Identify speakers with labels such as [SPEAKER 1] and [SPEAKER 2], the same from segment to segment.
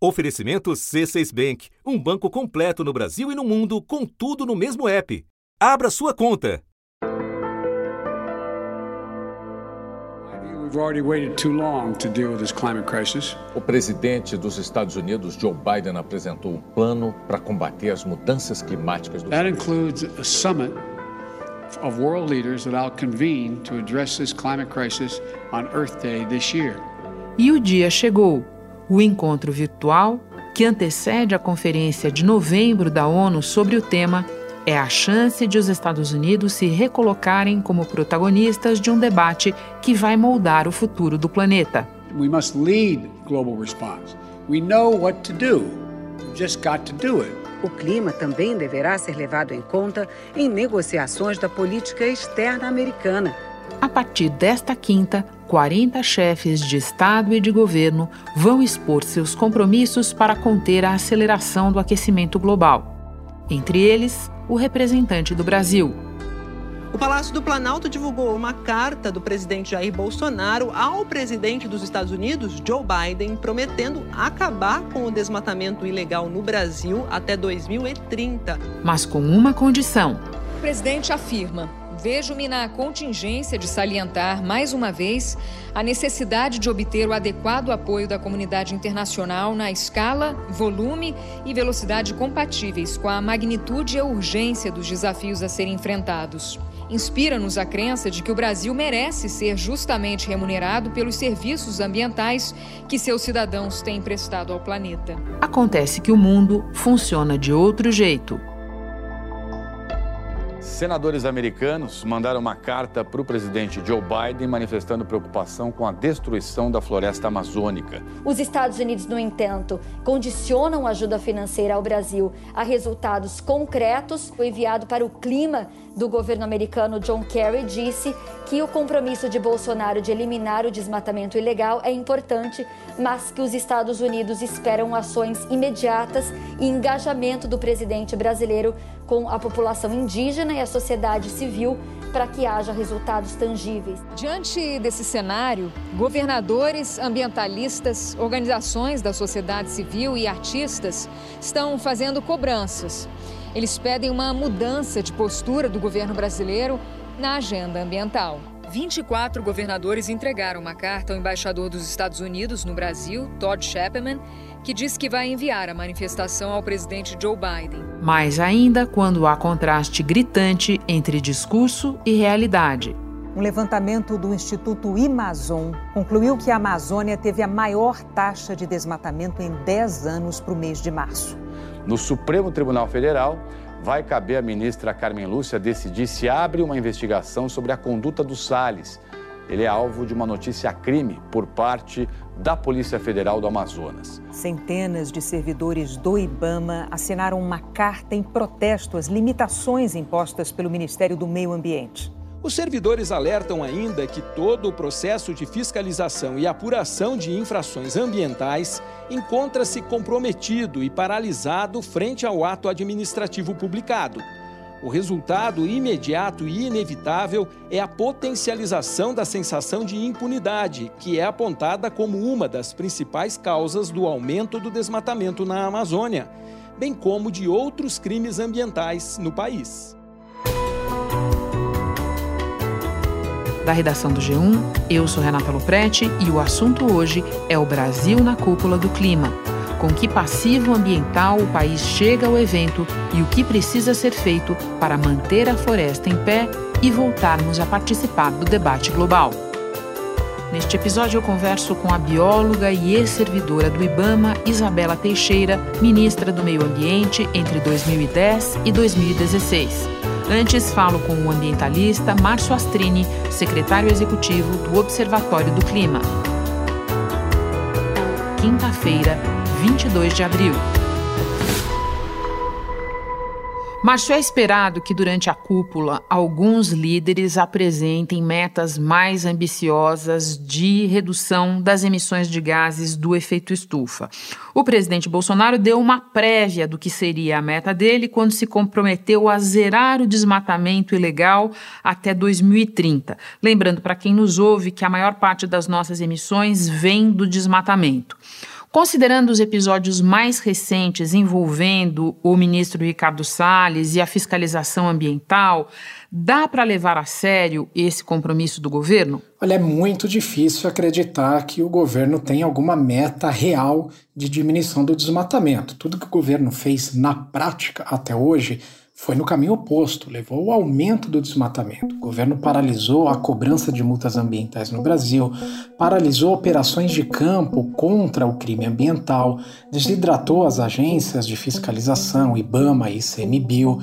[SPEAKER 1] Oferecimento C6 Bank, um banco completo no Brasil e no mundo, com tudo no mesmo app. Abra sua conta.
[SPEAKER 2] O presidente dos Estados Unidos, Joe Biden, apresentou um plano para combater as mudanças climáticas do
[SPEAKER 3] That includes a summit of world leaders that I'll convene to address this climate crisis on Earth Day this year.
[SPEAKER 4] E o dia chegou o encontro virtual, que antecede a conferência de novembro da ONU sobre o tema, é a chance de os Estados Unidos se recolocarem como protagonistas de um debate que vai moldar o futuro do planeta.
[SPEAKER 3] We must lead global response. We know what to do. We've just got to do it.
[SPEAKER 5] O clima também deverá ser levado em conta em negociações da política externa americana.
[SPEAKER 4] A partir desta quinta, 40 chefes de Estado e de governo vão expor seus compromissos para conter a aceleração do aquecimento global. Entre eles, o representante do Brasil.
[SPEAKER 6] O Palácio do Planalto divulgou uma carta do presidente Jair Bolsonaro ao presidente dos Estados Unidos, Joe Biden, prometendo acabar com o desmatamento ilegal no Brasil até 2030.
[SPEAKER 4] Mas com uma condição.
[SPEAKER 7] O presidente afirma vejo-me na contingência de salientar, mais uma vez, a necessidade de obter o adequado apoio da comunidade internacional na escala, volume e velocidade compatíveis com a magnitude e a urgência dos desafios a serem enfrentados. Inspira-nos a crença de que o Brasil merece ser justamente remunerado pelos serviços ambientais que seus cidadãos têm prestado ao planeta.
[SPEAKER 4] Acontece que o mundo funciona de outro jeito.
[SPEAKER 8] Senadores americanos mandaram uma carta para o presidente Joe Biden manifestando preocupação com a destruição da floresta amazônica.
[SPEAKER 9] Os Estados Unidos, no entanto, condicionam ajuda financeira ao Brasil a resultados concretos. O enviado para o clima do governo americano, John Kerry, disse que o compromisso de Bolsonaro de eliminar o desmatamento ilegal é importante, mas que os Estados Unidos esperam ações imediatas e engajamento do presidente brasileiro com a população indígena e a sociedade civil para que haja resultados tangíveis.
[SPEAKER 7] Diante desse cenário, governadores, ambientalistas, organizações da sociedade civil e artistas estão fazendo cobranças. Eles pedem uma mudança de postura do governo brasileiro na agenda ambiental. 24 governadores entregaram uma carta ao embaixador dos Estados Unidos no Brasil, Todd Shepperman, que diz que vai enviar a manifestação ao presidente Joe Biden.
[SPEAKER 4] Mais ainda quando há contraste gritante entre discurso e realidade.
[SPEAKER 10] Um levantamento do Instituto Imazon concluiu que a Amazônia teve a maior taxa de desmatamento em 10 anos para o mês de março.
[SPEAKER 8] No Supremo Tribunal Federal, vai caber à ministra Carmen Lúcia decidir se abre uma investigação sobre a conduta do Salles. Ele é alvo de uma notícia crime por parte da Polícia Federal do Amazonas.
[SPEAKER 10] Centenas de servidores do IBAMA assinaram uma carta em protesto às limitações impostas pelo Ministério do Meio Ambiente.
[SPEAKER 11] Os servidores alertam ainda que todo o processo de fiscalização e apuração de infrações ambientais encontra-se comprometido e paralisado frente ao ato administrativo publicado. O resultado imediato e inevitável é a potencialização da sensação de impunidade, que é apontada como uma das principais causas do aumento do desmatamento na Amazônia, bem como de outros crimes ambientais no país.
[SPEAKER 4] Da redação do G1, eu sou Renata Loprete e o assunto hoje é o Brasil na cúpula do clima. Com que passivo ambiental o país chega ao evento e o que precisa ser feito para manter a floresta em pé e voltarmos a participar do debate global. Neste episódio, eu converso com a bióloga e ex-servidora do IBAMA, Isabela Teixeira, ministra do Meio Ambiente entre 2010 e 2016. Antes, falo com o ambientalista Márcio Astrini, secretário executivo do Observatório do Clima. Quinta-feira, 22 de abril. Márcio, é esperado que durante a cúpula alguns líderes apresentem metas mais ambiciosas de redução das emissões de gases do efeito estufa. O presidente Bolsonaro deu uma prévia do que seria a meta dele quando se comprometeu a zerar o desmatamento ilegal até 2030. Lembrando para quem nos ouve que a maior parte das nossas emissões vem do desmatamento. Considerando os episódios mais recentes envolvendo o ministro Ricardo Salles e a fiscalização ambiental, dá para levar a sério esse compromisso do governo?
[SPEAKER 12] Olha, é muito difícil acreditar que o governo tem alguma meta real de diminuição do desmatamento. Tudo que o governo fez na prática até hoje foi no caminho oposto, levou ao aumento do desmatamento. O governo paralisou a cobrança de multas ambientais no Brasil, paralisou operações de campo contra o crime ambiental, desidratou as agências de fiscalização, IBAMA e ICMBio,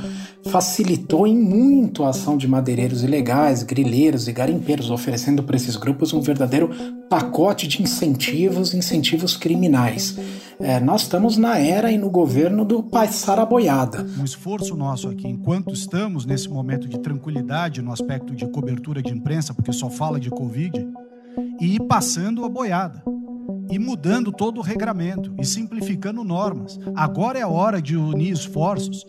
[SPEAKER 12] facilitou em muito a ação de madeireiros ilegais, grileiros e garimpeiros, oferecendo para esses grupos um verdadeiro pacote de incentivos, incentivos criminais. É, nós estamos na era e no governo do passar a boiada.
[SPEAKER 13] Um esforço nosso aqui, enquanto estamos nesse momento de tranquilidade no aspecto de cobertura de imprensa, porque só fala de Covid, e ir passando a boiada e mudando todo o regramento e simplificando normas. Agora é a hora de unir esforços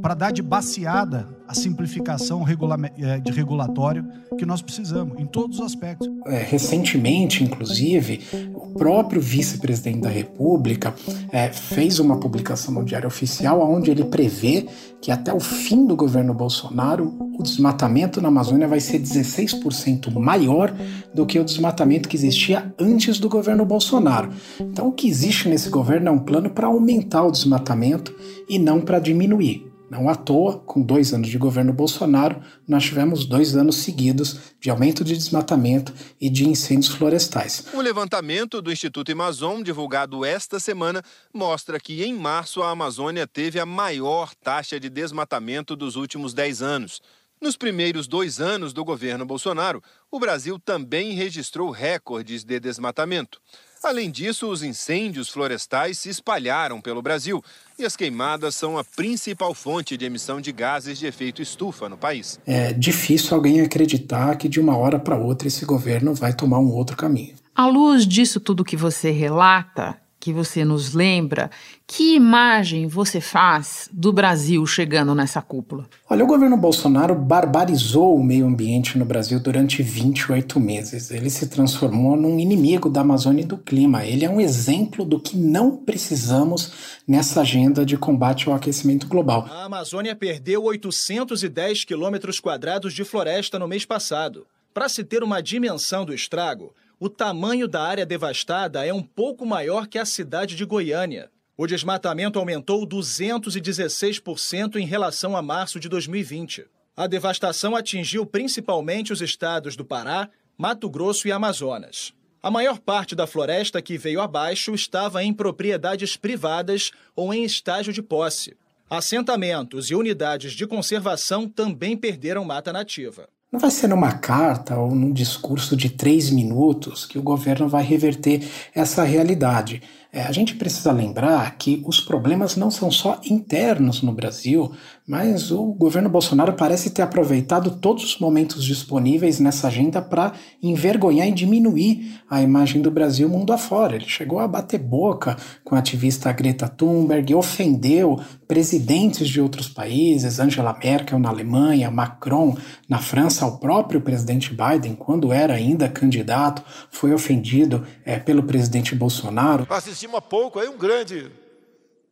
[SPEAKER 13] para dar de baseada a simplificação eh, de regulatório que nós precisamos, em todos os aspectos.
[SPEAKER 12] É, recentemente, inclusive, o próprio vice-presidente da República é, fez uma publicação no Diário Oficial onde ele prevê que até o fim do governo Bolsonaro o desmatamento na Amazônia vai ser 16% maior do que o desmatamento que existia antes do governo Bolsonaro. Então, o que existe nesse governo é um plano para aumentar o desmatamento e não para diminuir. Não à toa, com dois anos de governo Bolsonaro, nós tivemos dois anos seguidos de aumento de desmatamento e de incêndios florestais.
[SPEAKER 14] O levantamento do Instituto Amazon, divulgado esta semana, mostra que em março a Amazônia teve a maior taxa de desmatamento dos últimos dez anos. Nos primeiros dois anos do governo Bolsonaro, o Brasil também registrou recordes de desmatamento. Além disso, os incêndios florestais se espalharam pelo Brasil e as queimadas são a principal fonte de emissão de gases de efeito estufa no país.
[SPEAKER 12] É difícil alguém acreditar que de uma hora para outra esse governo vai tomar um outro caminho.
[SPEAKER 4] À luz disso tudo que você relata, que você nos lembra, que imagem você faz do Brasil chegando nessa cúpula?
[SPEAKER 12] Olha, o governo Bolsonaro barbarizou o meio ambiente no Brasil durante 28 meses. Ele se transformou num inimigo da Amazônia e do clima. Ele é um exemplo do que não precisamos nessa agenda de combate ao aquecimento global.
[SPEAKER 15] A Amazônia perdeu 810 quilômetros quadrados de floresta no mês passado. Para se ter uma dimensão do estrago, o tamanho da área devastada é um pouco maior que a cidade de Goiânia. O desmatamento aumentou 216% em relação a março de 2020. A devastação atingiu principalmente os estados do Pará, Mato Grosso e Amazonas. A maior parte da floresta que veio abaixo estava em propriedades privadas ou em estágio de posse. Assentamentos e unidades de conservação também perderam mata nativa.
[SPEAKER 12] Não vai ser numa carta ou num discurso de três minutos que o governo vai reverter essa realidade. É, a gente precisa lembrar que os problemas não são só internos no Brasil, mas o governo Bolsonaro parece ter aproveitado todos os momentos disponíveis nessa agenda para envergonhar e diminuir a imagem do Brasil mundo afora. Ele chegou a bater boca com a ativista Greta Thunberg, ofendeu presidentes de outros países, Angela Merkel na Alemanha, Macron na França, o próprio presidente Biden, quando era ainda candidato, foi ofendido é, pelo presidente Bolsonaro.
[SPEAKER 16] Há pouco aí um grande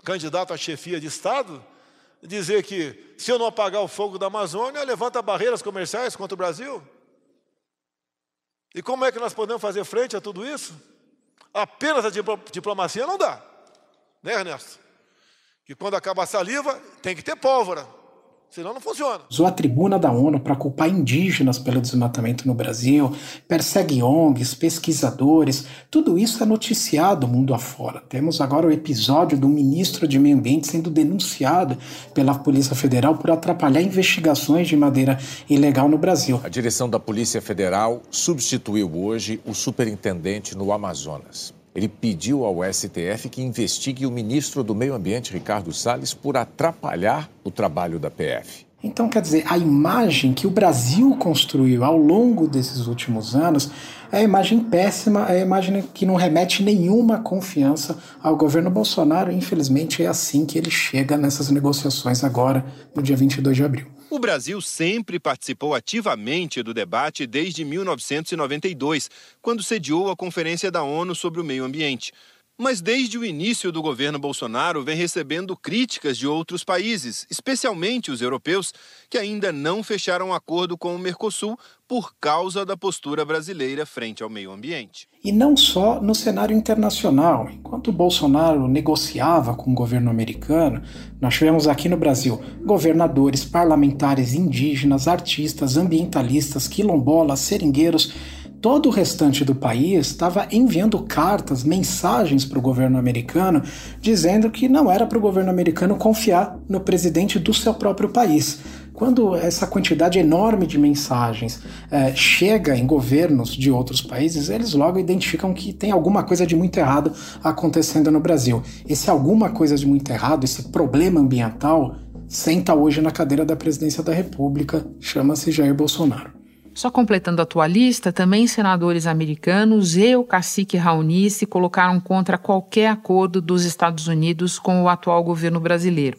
[SPEAKER 16] candidato à chefia de Estado dizer que se eu não apagar o fogo da Amazônia, levanta barreiras comerciais contra o Brasil? E como é que nós podemos fazer frente a tudo isso? Apenas a diplomacia não dá, né, Ernesto? Que quando acaba a saliva, tem que ter pólvora. Senão não funciona.
[SPEAKER 12] Usou a tribuna da ONU para culpar indígenas pelo desmatamento no Brasil, persegue ONGs, pesquisadores, tudo isso é noticiado mundo afora. Temos agora o episódio do ministro de Meio Ambiente sendo denunciado pela Polícia Federal por atrapalhar investigações de madeira ilegal no Brasil.
[SPEAKER 2] A direção da Polícia Federal substituiu hoje o superintendente no Amazonas. Ele pediu ao STF que investigue o ministro do Meio Ambiente, Ricardo Salles, por atrapalhar o trabalho da PF.
[SPEAKER 12] Então, quer dizer, a imagem que o Brasil construiu ao longo desses últimos anos é a imagem péssima, é a imagem que não remete nenhuma confiança ao governo Bolsonaro. Infelizmente, é assim que ele chega nessas negociações agora, no dia 22 de abril.
[SPEAKER 14] O Brasil sempre participou ativamente do debate desde 1992, quando sediou a Conferência da ONU sobre o Meio Ambiente. Mas desde o início do governo Bolsonaro vem recebendo críticas de outros países, especialmente os europeus, que ainda não fecharam acordo com o Mercosul por causa da postura brasileira frente ao meio ambiente.
[SPEAKER 12] E não só no cenário internacional. Enquanto Bolsonaro negociava com o governo americano, nós tivemos aqui no Brasil governadores, parlamentares, indígenas, artistas, ambientalistas, quilombolas, seringueiros todo o restante do país estava enviando cartas, mensagens para o governo americano, dizendo que não era para o governo americano confiar no presidente do seu próprio país. Quando essa quantidade enorme de mensagens é, chega em governos de outros países, eles logo identificam que tem alguma coisa de muito errado acontecendo no Brasil. Esse alguma coisa de muito errado, esse problema ambiental, senta hoje na cadeira da presidência da República, chama-se Jair Bolsonaro.
[SPEAKER 4] Só completando a tua lista, também senadores americanos e o cacique Raoni se colocaram contra qualquer acordo dos Estados Unidos com o atual governo brasileiro.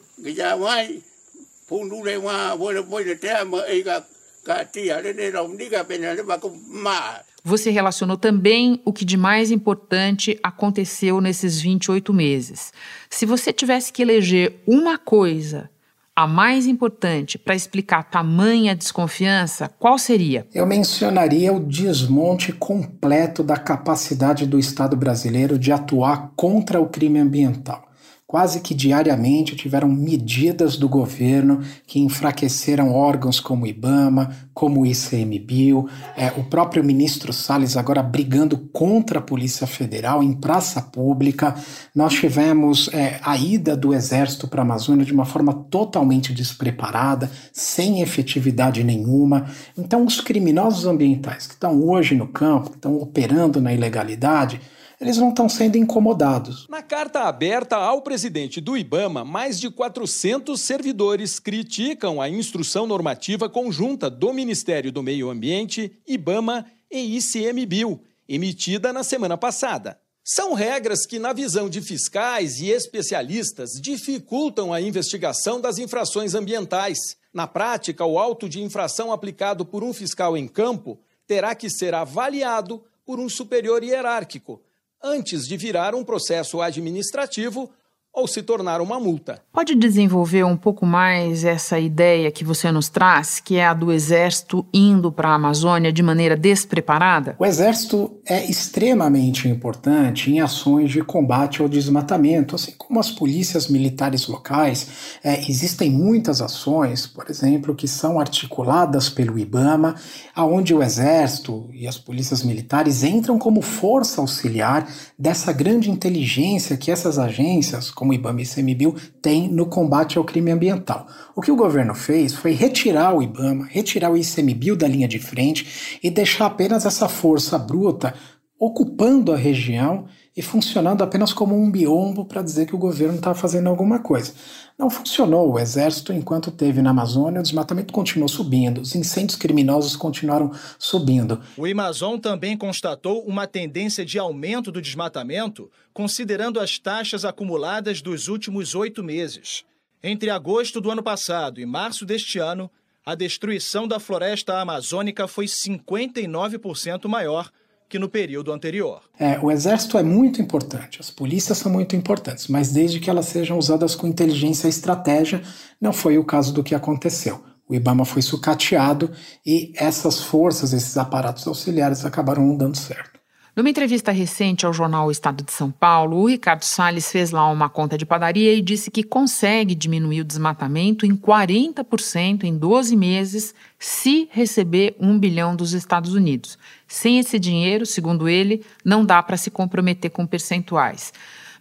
[SPEAKER 4] Você relacionou também o que de mais importante aconteceu nesses 28 meses. Se você tivesse que eleger uma coisa a mais importante para explicar tamanha desconfiança, qual seria?
[SPEAKER 12] Eu mencionaria o desmonte completo da capacidade do Estado brasileiro de atuar contra o crime ambiental. Quase que diariamente tiveram medidas do governo que enfraqueceram órgãos como o IBAMA, como o ICMBio, é, o próprio ministro Salles agora brigando contra a Polícia Federal em praça pública. Nós tivemos é, a ida do Exército para a Amazônia de uma forma totalmente despreparada, sem efetividade nenhuma. Então, os criminosos ambientais que estão hoje no campo, que estão operando na ilegalidade, eles não estão sendo incomodados.
[SPEAKER 11] Na carta aberta ao presidente do IBAMA, mais de 400 servidores criticam a instrução normativa conjunta do Ministério do Meio Ambiente, IBAMA e ICMBio, emitida na semana passada. São regras que, na visão de fiscais e especialistas, dificultam a investigação das infrações ambientais. Na prática, o auto de infração aplicado por um fiscal em campo terá que ser avaliado por um superior hierárquico, antes de virar um processo administrativo ou se tornar uma multa.
[SPEAKER 4] Pode desenvolver um pouco mais essa ideia que você nos traz, que é a do Exército indo para a Amazônia de maneira despreparada?
[SPEAKER 12] O Exército é extremamente importante em ações de combate ao desmatamento, assim como as polícias militares locais. É, existem muitas ações, por exemplo, que são articuladas pelo IBAMA, aonde o Exército e as polícias militares entram como força auxiliar dessa grande inteligência que essas agências como IBAMA e ICMBio, tem no combate ao crime ambiental. O que o governo fez foi retirar o IBAMA, retirar o ICMBio da linha de frente e deixar apenas essa força bruta ocupando a região e funcionando apenas como um biombo para dizer que o governo está fazendo alguma coisa. Não funcionou. O exército, enquanto teve na Amazônia, o desmatamento continuou subindo, os incêndios criminosos continuaram subindo.
[SPEAKER 15] O Amazon também constatou uma tendência de aumento do desmatamento, considerando as taxas acumuladas dos últimos oito meses. Entre agosto do ano passado e março deste ano, a destruição da floresta amazônica foi 59% maior que no período anterior.
[SPEAKER 12] É, o exército é muito importante, as polícias são muito importantes, mas desde que elas sejam usadas com inteligência e estratégia, não foi o caso do que aconteceu. O Ibama foi sucateado e essas forças, esses aparatos auxiliares acabaram não dando certo.
[SPEAKER 4] Numa entrevista recente ao jornal o Estado de São Paulo, o Ricardo Salles fez lá uma conta de padaria e disse que consegue diminuir o desmatamento em 40% em 12 meses se receber um bilhão dos Estados Unidos. Sem esse dinheiro, segundo ele, não dá para se comprometer com percentuais.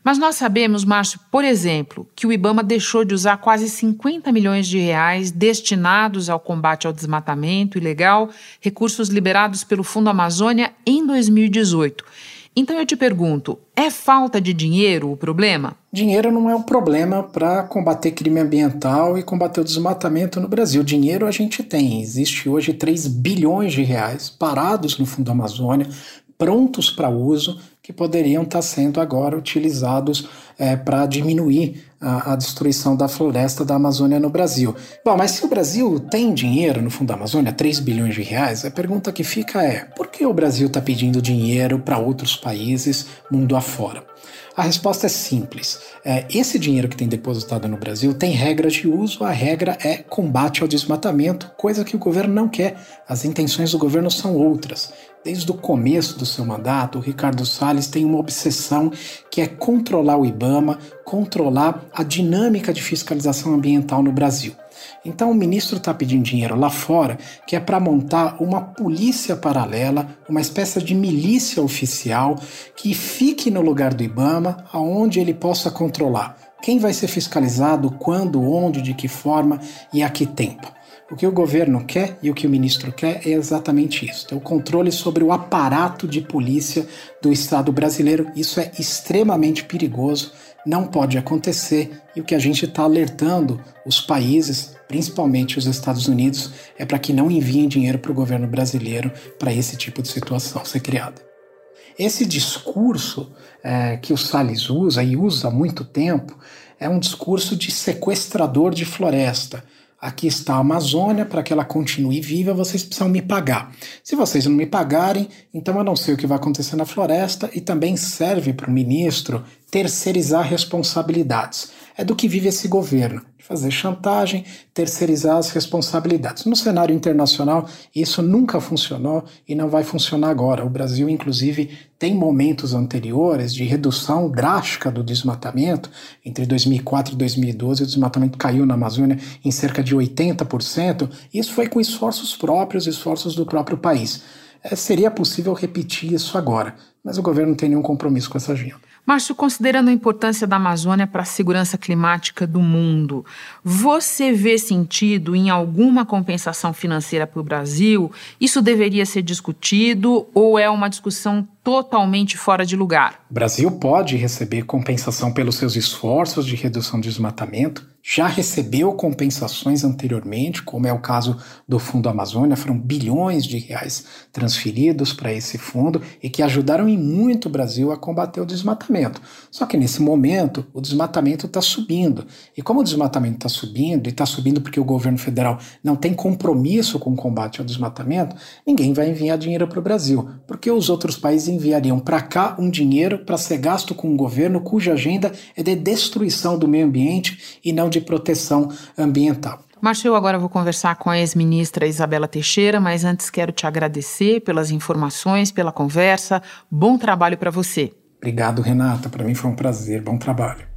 [SPEAKER 4] Mas nós sabemos, Márcio, por exemplo, que o Ibama deixou de usar quase 50 milhões de reais destinados ao combate ao desmatamento ilegal, recursos liberados pelo Fundo Amazônia em 2018. Então eu te pergunto, é falta de dinheiro o problema?
[SPEAKER 12] Dinheiro não é um problema para combater crime ambiental e combater o desmatamento no Brasil. Dinheiro a gente tem. Existe hoje 3 bilhões de reais parados no Fundo Amazônia, prontos para uso, que poderiam estar sendo agora utilizados é, para diminuir a, a, destruição da floresta da Amazônia no Brasil. Bom, mas se o Brasil tem dinheiro no Fundo da Amazônia, 3 bilhões de reais, a pergunta que fica é: por que o Brasil está pedindo dinheiro para outros países mundo afora? A resposta é simples. É, esse dinheiro que tem depositado no Brasil tem regras de uso, a regra é combate ao desmatamento, coisa que o governo não quer. As intenções do governo são outras. Desde o começo do seu mandato, o Ricardo Salles tem uma obsessão que é controlar o IBAMA, controlar a dinâmica de fiscalização ambiental no Brasil. Então o ministro está pedindo dinheiro lá fora, que é para montar uma polícia paralela, uma espécie de milícia oficial que fique no lugar do IBAMA, aonde ele possa controlar quem vai ser fiscalizado, quando, onde, de que forma e a que tempo. O que o governo quer e o que o ministro quer é exatamente isso: o controle sobre o aparato de polícia do Estado brasileiro. Isso é extremamente perigoso, não pode acontecer e o que a gente está alertando os países, principalmente os Estados Unidos, é para que não enviem dinheiro para o governo brasileiro para esse tipo de situação ser criada. Esse discurso é, que o Salles usa e usa há muito tempo é um discurso de sequestrador de floresta aqui está a Amazônia, para que ela continue viva, vocês precisam me pagar. Se vocês não me pagarem, então eu não sei o que vai acontecer na floresta e também serve para o ministro terceirizar responsabilidades. É do que vive esse governo fazer chantagem, terceirizar as responsabilidades. No cenário internacional, isso nunca funcionou e não vai funcionar agora. O Brasil, inclusive, tem momentos anteriores de redução drástica do desmatamento. Entre 2004 e 2012, o desmatamento caiu na Amazônia em cerca de 80%. Isso foi com esforços próprios, esforços do próprio país. É, seria possível repetir isso agora, mas o governo não tem nenhum compromisso com essa agenda.
[SPEAKER 4] Márcio, considerando a importância da Amazônia para a segurança climática do mundo, você vê sentido em alguma compensação financeira para o Brasil? Isso deveria ser discutido ou é uma discussão totalmente fora de lugar?
[SPEAKER 12] O Brasil pode receber compensação pelos seus esforços de redução de desmatamento, já recebeu compensações anteriormente, como é o caso do Fundo Amazônia, foram bilhões de reais transferidos para esse fundo e que ajudaram em muito o Brasil a combater o desmatamento. Só que nesse momento o desmatamento está subindo. E como o desmatamento está subindo, e está subindo porque o governo federal não tem compromisso com o combate ao desmatamento, ninguém vai enviar dinheiro para o Brasil, porque os outros países enviariam para cá um dinheiro para ser gasto com um governo cuja agenda é de destruição do meio ambiente e não de proteção ambiental.
[SPEAKER 4] Márcio, eu agora vou conversar com a ex-ministra Isabela Teixeira, mas antes quero te agradecer pelas informações, pela conversa. Bom trabalho para você.
[SPEAKER 12] Obrigado, Renata. Para mim foi um prazer. Bom trabalho.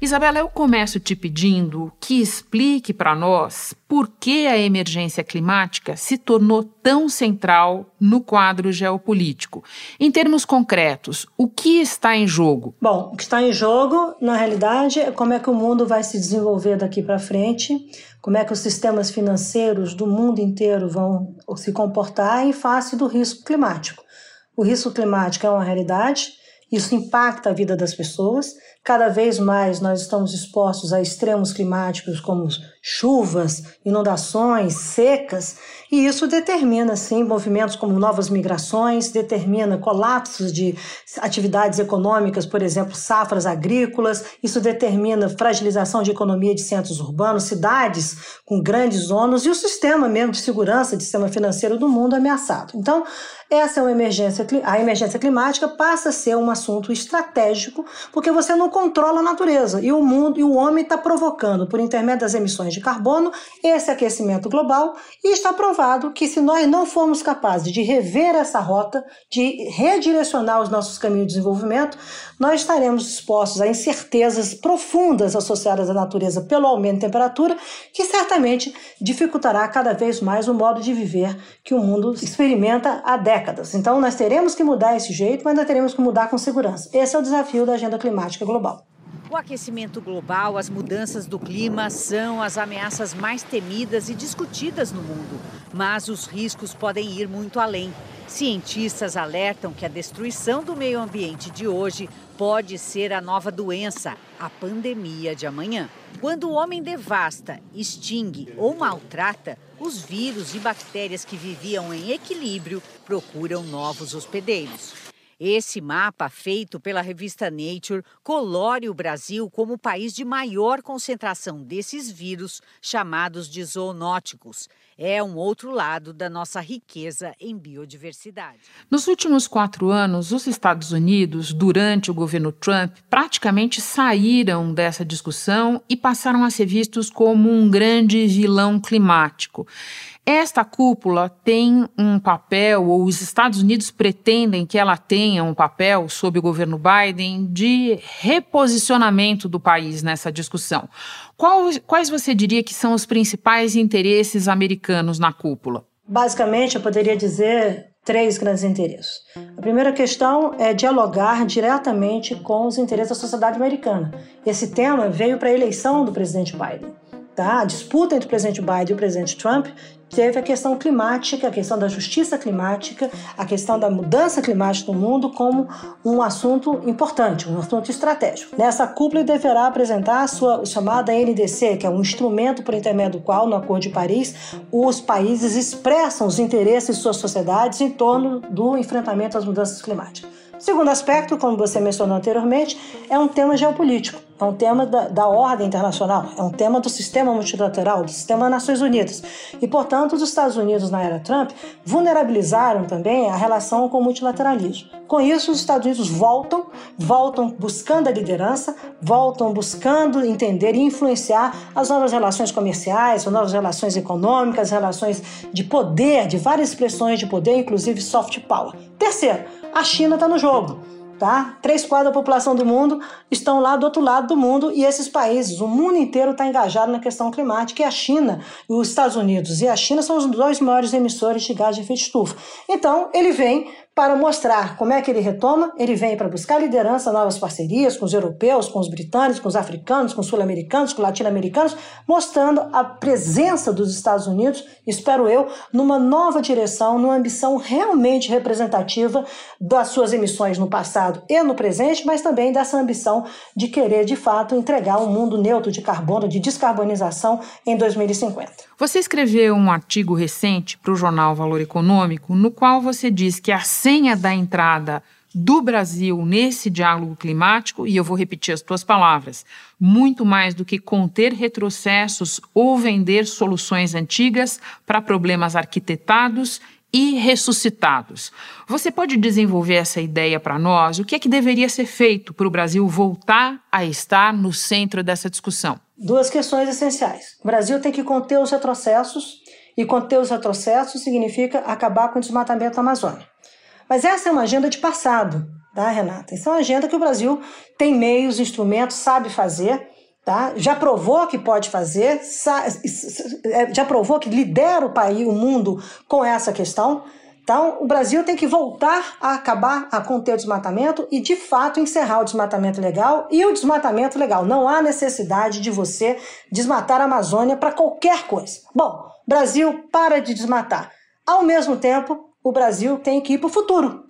[SPEAKER 4] Isabela, eu começo te pedindo que explique para nós por que a emergência climática se tornou tão central no quadro geopolítico. Em termos concretos, o que está em jogo?
[SPEAKER 17] Bom, o que está em jogo, na realidade, é como é que o mundo vai se desenvolver daqui para frente, como é que os sistemas financeiros do mundo inteiro vão se comportar em face do risco climático. O risco climático é uma realidade, isso impacta a vida das pessoas Cada vez mais nós estamos expostos a extremos climáticos como chuvas, inundações, secas, e isso determina, sim, movimentos como novas migrações, determina colapsos de atividades econômicas, por exemplo, safras agrícolas, isso determina fragilização de economia de centros urbanos, cidades com grandes ônus e o sistema mesmo de segurança, de sistema financeiro do mundo ameaçado. Então, essa é uma emergência, a emergência climática passa a ser um assunto estratégico, porque você não controla a natureza e o mundo e o homem está provocando, por intermédio das emissões de carbono, esse aquecimento global e está provado que se nós não formos capazes de rever essa rota, de redirecionar os nossos caminhos de desenvolvimento, nós estaremos expostos a incertezas profundas associadas à natureza pelo aumento de temperatura, que certamente dificultará cada vez mais o modo de viver que o mundo experimenta há décadas. Então, nós teremos que mudar esse jeito, mas nós teremos que mudar com segurança. Esse é o desafio da agenda climática global.
[SPEAKER 5] O aquecimento global, as mudanças do clima são as ameaças mais temidas e discutidas no mundo, mas os riscos podem ir muito além. Cientistas alertam que a destruição do meio ambiente de hoje pode ser a nova doença, a pandemia de amanhã. Quando o homem devasta, extingue ou maltrata, os vírus e bactérias que viviam em equilíbrio procuram novos hospedeiros. Esse mapa, feito pela revista Nature, colore o Brasil como o país de maior concentração desses vírus, chamados de zoonóticos. É um outro lado da nossa riqueza em biodiversidade.
[SPEAKER 4] Nos últimos quatro anos, os Estados Unidos, durante o governo Trump, praticamente saíram dessa discussão e passaram a ser vistos como um grande vilão climático. Esta cúpula tem um papel, ou os Estados Unidos pretendem que ela tenha um papel, sob o governo Biden, de reposicionamento do país nessa discussão. Qual, quais você diria que são os principais interesses americanos na cúpula?
[SPEAKER 17] Basicamente, eu poderia dizer três grandes interesses. A primeira questão é dialogar diretamente com os interesses da sociedade americana. Esse tema veio para a eleição do presidente Biden. Tá? A disputa entre o presidente Biden e o presidente Trump teve a questão climática, a questão da justiça climática, a questão da mudança climática no mundo como um assunto importante, um assunto estratégico. Nessa cúpula ele deverá apresentar a sua chamada NDC, que é um instrumento por intermédio do qual, no Acordo de Paris, os países expressam os interesses de suas sociedades em torno do enfrentamento às mudanças climáticas. Segundo aspecto, como você mencionou anteriormente, é um tema geopolítico, é um tema da, da, ordem internacional, é um tema do sistema multilateral, do sistema Nações Unidas. E, portanto, os Estados Unidos, na era Trump, vulnerabilizaram também a relação com o multilateralismo. Com isso, os Estados Unidos voltam, voltam buscando a liderança, voltam buscando entender e influenciar as novas relações comerciais, as novas relações econômicas, relações de poder, de várias expressões de poder, inclusive soft power. Terceiro, a China está no jogo. Tá? Três quartos da população do mundo estão lá do outro lado do mundo e esses países, o mundo inteiro está engajado na questão climática e a China, os Estados Unidos e a China são os dois maiores emissores de gás de efeito estufa. Então, ele vem para mostrar como é que ele retoma, ele vem para buscar liderança, novas parcerias com os europeus, com os britânicos, com os africanos, com os sul-americanos, com os latino-americanos, mostrando a presença dos Estados Unidos, espero eu, numa nova direção, numa ambição realmente representativa das suas emissões no passado e no presente, mas também dessa ambição de querer, de fato, entregar um mundo neutro de carbono, de descarbonização em 2050.
[SPEAKER 4] Você escreveu um artigo recente para o jornal Valor Econômico, no qual você diz que a senha da entrada do Brasil nesse diálogo climático, e eu vou repetir as tuas palavras, muito mais do que conter retrocessos ou vender soluções antigas para problemas arquitetados e ressuscitados. Você pode desenvolver essa ideia para nós? O que é que deveria ser feito para o Brasil voltar a estar no centro dessa discussão?
[SPEAKER 17] Duas questões essenciais. O Brasil tem que conter os retrocessos, e conter os retrocessos significa acabar com o desmatamento da Amazônia. Mas essa é uma agenda de passado, tá, Renata? Essa é uma agenda que o Brasil tem meios, instrumentos, sabe fazer, tá? Já provou que pode fazer, é, já provou que lidera o país, o mundo com essa questão. Então, o Brasil tem que voltar a acabar a conter o desmatamento e, de fato, encerrar o desmatamento legal e o desmatamento legal. Não há necessidade de você desmatar a Amazônia para qualquer coisa. Bom, Brasil para de desmatar. Ao mesmo tempo, o Brasil tem que ir para o futuro.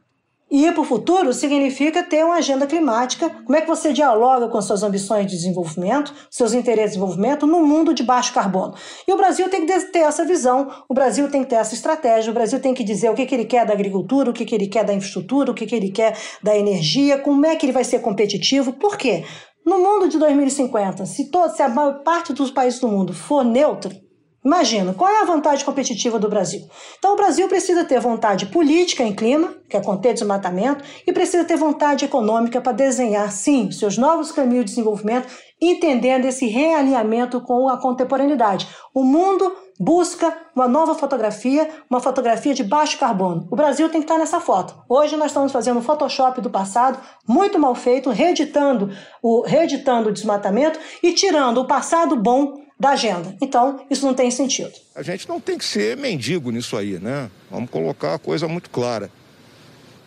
[SPEAKER 17] E ir para o futuro significa ter uma agenda climática. Como é que você dialoga com suas ambições de desenvolvimento, seus interesses de desenvolvimento no mundo de baixo carbono? E o Brasil tem que ter essa visão, o Brasil tem que ter essa estratégia, o Brasil tem que dizer o que, que ele quer da agricultura, o que, que ele quer da infraestrutura, o que, que ele quer da energia, como é que ele vai ser competitivo. Por quê? No mundo de 2050, se, todo, se a maior parte dos países do mundo for neutro, Imagina, qual é a vantagem competitiva do Brasil? Então, o Brasil precisa ter vontade política em clima, que é conter desmatamento, e precisa ter vontade econômica para desenhar, sim, seus novos caminhos de desenvolvimento, entendendo esse realinhamento com a contemporaneidade. O mundo busca uma nova fotografia, uma fotografia de baixo carbono. O Brasil tem que estar nessa foto. Hoje nós estamos fazendo um Photoshop do passado, muito mal feito, reeditando o, reeditando o desmatamento e tirando o passado bom da agenda. Então, isso não tem sentido.
[SPEAKER 18] A gente não tem que ser mendigo nisso aí, né? Vamos colocar a coisa muito clara.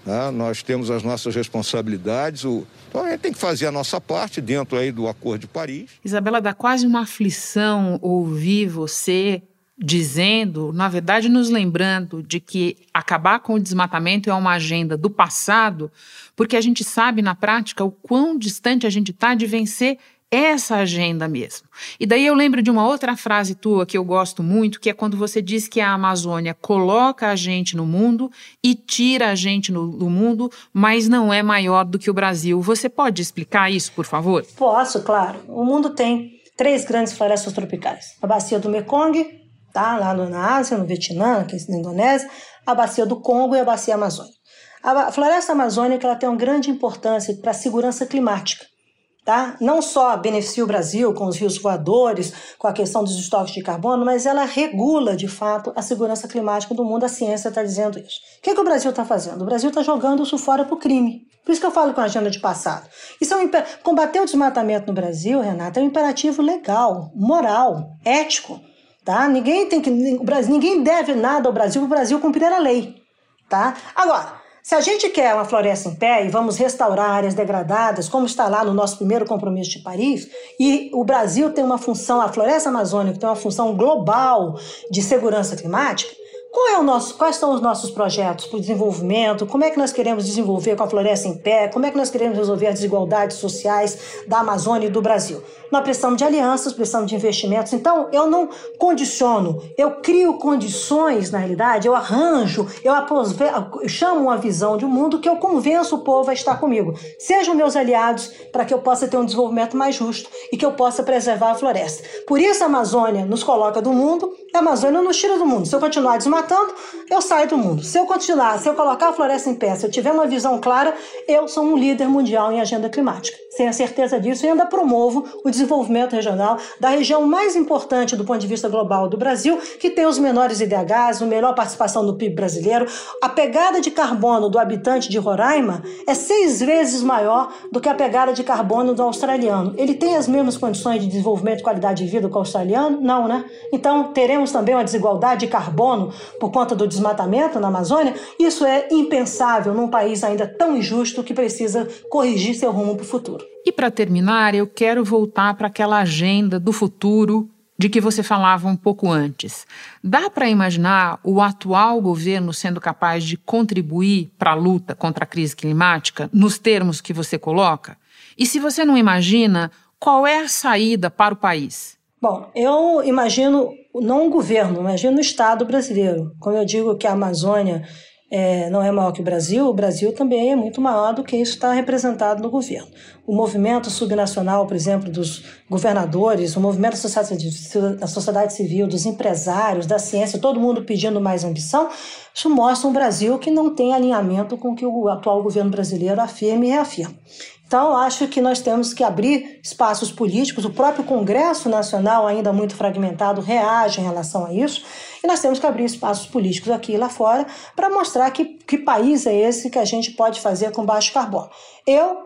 [SPEAKER 18] Né? Nós temos as nossas responsabilidades, o... então a gente tem que fazer a nossa parte dentro aí do Acordo de Paris.
[SPEAKER 4] Isabela, dá quase uma aflição ouvir você dizendo, na verdade, nos lembrando de que acabar com o desmatamento é uma agenda do passado, porque a gente sabe na prática o quão distante a gente está de vencer essa agenda mesmo. E daí eu lembro de uma outra frase tua que eu gosto muito, que é quando você diz que a Amazônia coloca a gente no mundo e tira a gente no, do mundo, mas não é maior do que o Brasil. Você pode explicar isso, por favor?
[SPEAKER 17] Posso, claro. O mundo tem três grandes florestas tropicais: a bacia do Mekong, tá, lá na Ásia, no Vietnã, aqui na Indonésia, a bacia do Congo e a bacia amazônica. A floresta amazônica ela tem uma grande importância para a segurança climática. Tá? Não só beneficia o Brasil com os rios voadores, com a questão dos estoques de carbono, mas ela regula, de fato, a segurança climática do mundo. A ciência está dizendo isso. O que, que o Brasil está fazendo? O Brasil está jogando isso fora para o crime. Por isso que eu falo com a agenda de passado. Isso é um imper... Combater o desmatamento no Brasil, Renata, é um imperativo legal, moral, ético. Tá? Ninguém tem que. Ninguém deve nada ao Brasil para o Brasil cumprir a lei. Tá? Agora, se a gente quer uma floresta em pé e vamos restaurar áreas degradadas, como está lá no nosso primeiro compromisso de Paris, e o Brasil tem uma função, a floresta amazônica tem uma função global de segurança climática, qual é o nosso, quais são os nossos projetos para o desenvolvimento? Como é que nós queremos desenvolver com a floresta em pé? Como é que nós queremos resolver as desigualdades sociais da Amazônia e do Brasil? Nós precisamos de alianças, precisamos de investimentos. Então, eu não condiciono, eu crio condições, na realidade, eu arranjo, eu, eu chamo uma visão de um mundo que eu convenço o povo a estar comigo. Sejam meus aliados para que eu possa ter um desenvolvimento mais justo e que eu possa preservar a floresta. Por isso, a Amazônia nos coloca do mundo, a Amazônia nos tira do mundo. Se eu continuar desmatando, matando, eu saio do mundo. Se eu continuar, se eu colocar a floresta em pé, se eu tiver uma visão clara, eu sou um líder mundial em agenda climática. A certeza disso, eu ainda promovo o desenvolvimento regional da região mais importante do ponto de vista global do Brasil, que tem os menores IDHs, a melhor participação do PIB brasileiro. A pegada de carbono do habitante de Roraima é seis vezes maior do que a pegada de carbono do australiano. Ele tem as mesmas condições de desenvolvimento e qualidade de vida que o australiano? Não, né? Então, teremos também uma desigualdade de carbono por conta do desmatamento na Amazônia, isso é impensável num país ainda tão injusto que precisa corrigir seu rumo para o futuro.
[SPEAKER 4] E para terminar, eu quero voltar para aquela agenda do futuro de que você falava um pouco antes. Dá para imaginar o atual governo sendo capaz de contribuir para a luta contra a crise climática nos termos que você coloca? E se você não imagina, qual é a saída para o país?
[SPEAKER 17] Bom, eu imagino não o governo, imagino o Estado brasileiro. Como eu digo que a Amazônia é, não é maior que o Brasil, o Brasil também é muito maior do que isso está representado no governo. O movimento subnacional, por exemplo, dos governadores, o movimento da sociedade civil, dos empresários, da ciência, todo mundo pedindo mais ambição, isso mostra um Brasil que não tem alinhamento com o que o atual governo brasileiro afirma e reafirma. Então, acho que nós temos que abrir espaços políticos. O próprio Congresso Nacional, ainda muito fragmentado, reage em relação a isso. E nós temos que abrir espaços políticos aqui e lá fora para mostrar que, que país é esse que a gente pode fazer com baixo carbono. Eu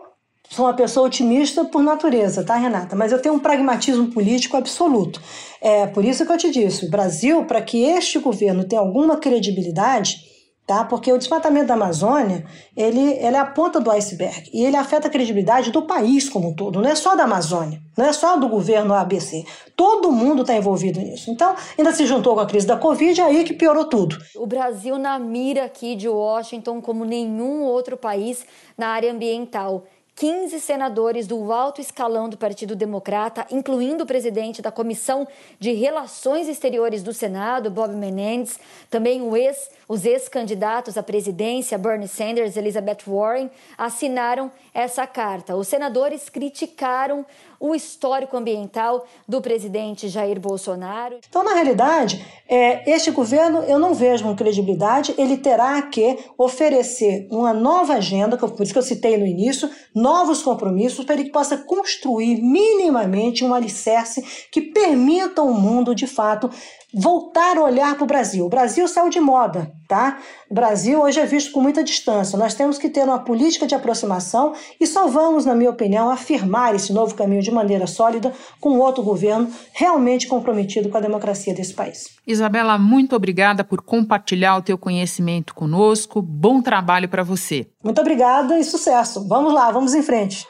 [SPEAKER 17] sou uma pessoa otimista por natureza, tá, Renata? Mas eu tenho um pragmatismo político absoluto. É por isso que eu te disse: o Brasil, para que este governo tenha alguma credibilidade tá? Porque o desmatamento da Amazônia, ele, ele é a ponta do iceberg e ele afeta a credibilidade do país como um todo, não é só da Amazônia, não é só do governo ABC. Todo mundo está envolvido nisso. Então, ainda se juntou com a crise da Covid, aí que piorou tudo.
[SPEAKER 9] O Brasil na mira aqui de Washington como nenhum outro país na área ambiental. 15 senadores do alto escalão do Partido Democrata, incluindo o presidente da Comissão de Relações Exteriores do Senado, Bob Menendez, também ex, os ex-candidatos à presidência, Bernie Sanders e Elizabeth Warren, assinaram essa carta. Os senadores criticaram o histórico ambiental do presidente Jair Bolsonaro.
[SPEAKER 17] Então, na realidade, é, este governo eu não vejo com credibilidade, ele terá que oferecer uma nova agenda, por isso que eu citei no início, novos compromissos para ele que possa construir minimamente um alicerce que permita ao mundo, de fato, voltar a olhar para o Brasil. O Brasil saiu de moda, tá? O Brasil hoje é visto com muita distância. Nós temos que ter uma política de aproximação e só vamos, na minha opinião, afirmar esse novo caminho de maneira sólida com outro governo realmente comprometido com a democracia desse país.
[SPEAKER 4] Isabela, muito obrigada por compartilhar o teu conhecimento conosco. Bom trabalho para você.
[SPEAKER 17] Muito obrigada e sucesso. Vamos lá, vamos em frente.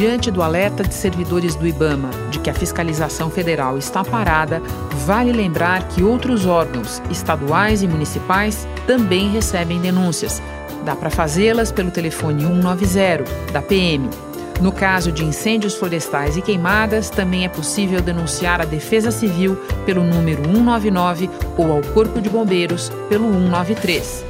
[SPEAKER 4] Diante do alerta de servidores do IBAMA de que a fiscalização federal está parada, vale lembrar que outros órgãos, estaduais e municipais, também recebem denúncias. Dá para fazê-las pelo telefone 190 da PM. No caso de incêndios florestais e queimadas, também é possível denunciar a Defesa Civil pelo número 199 ou ao Corpo de Bombeiros pelo 193.